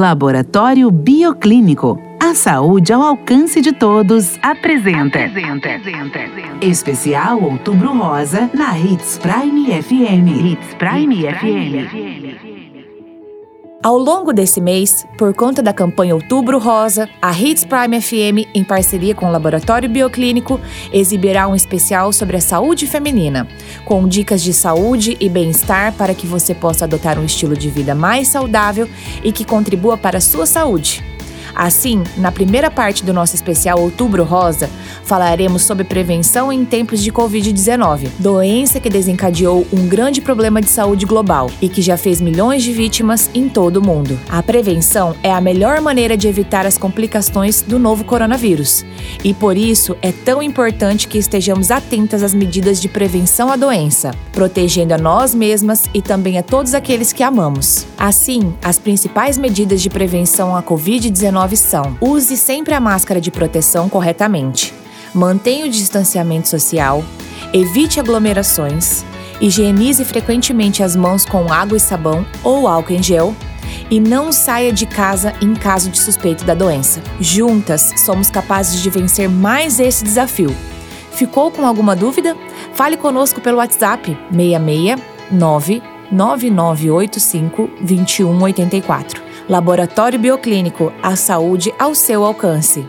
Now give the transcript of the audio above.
Laboratório Bioclínico. A saúde ao alcance de todos apresenta. Especial Outubro Rosa na Hits Prime FM. Hits Prime, FM. Ao longo desse mês, por conta da campanha Outubro Rosa, a Hits Prime FM, em parceria com o Laboratório Bioclínico, exibirá um especial sobre a saúde feminina, com dicas de saúde e bem-estar para que você possa adotar um estilo de vida mais saudável e que contribua para a sua saúde. Assim, na primeira parte do nosso especial Outubro Rosa, falaremos sobre prevenção em tempos de Covid-19, doença que desencadeou um grande problema de saúde global e que já fez milhões de vítimas em todo o mundo. A prevenção é a melhor maneira de evitar as complicações do novo coronavírus. E por isso é tão importante que estejamos atentas às medidas de prevenção à doença, protegendo a nós mesmas e também a todos aqueles que amamos. Assim, as principais medidas de prevenção à Covid-19 são: use sempre a máscara de proteção corretamente, mantenha o distanciamento social, evite aglomerações, higienize frequentemente as mãos com água e sabão ou álcool em gel e não saia de casa em caso de suspeito da doença. Juntas, somos capazes de vencer mais esse desafio. Ficou com alguma dúvida? Fale conosco pelo WhatsApp 669 9985 2184. Laboratório Bioclínico, a saúde ao seu alcance.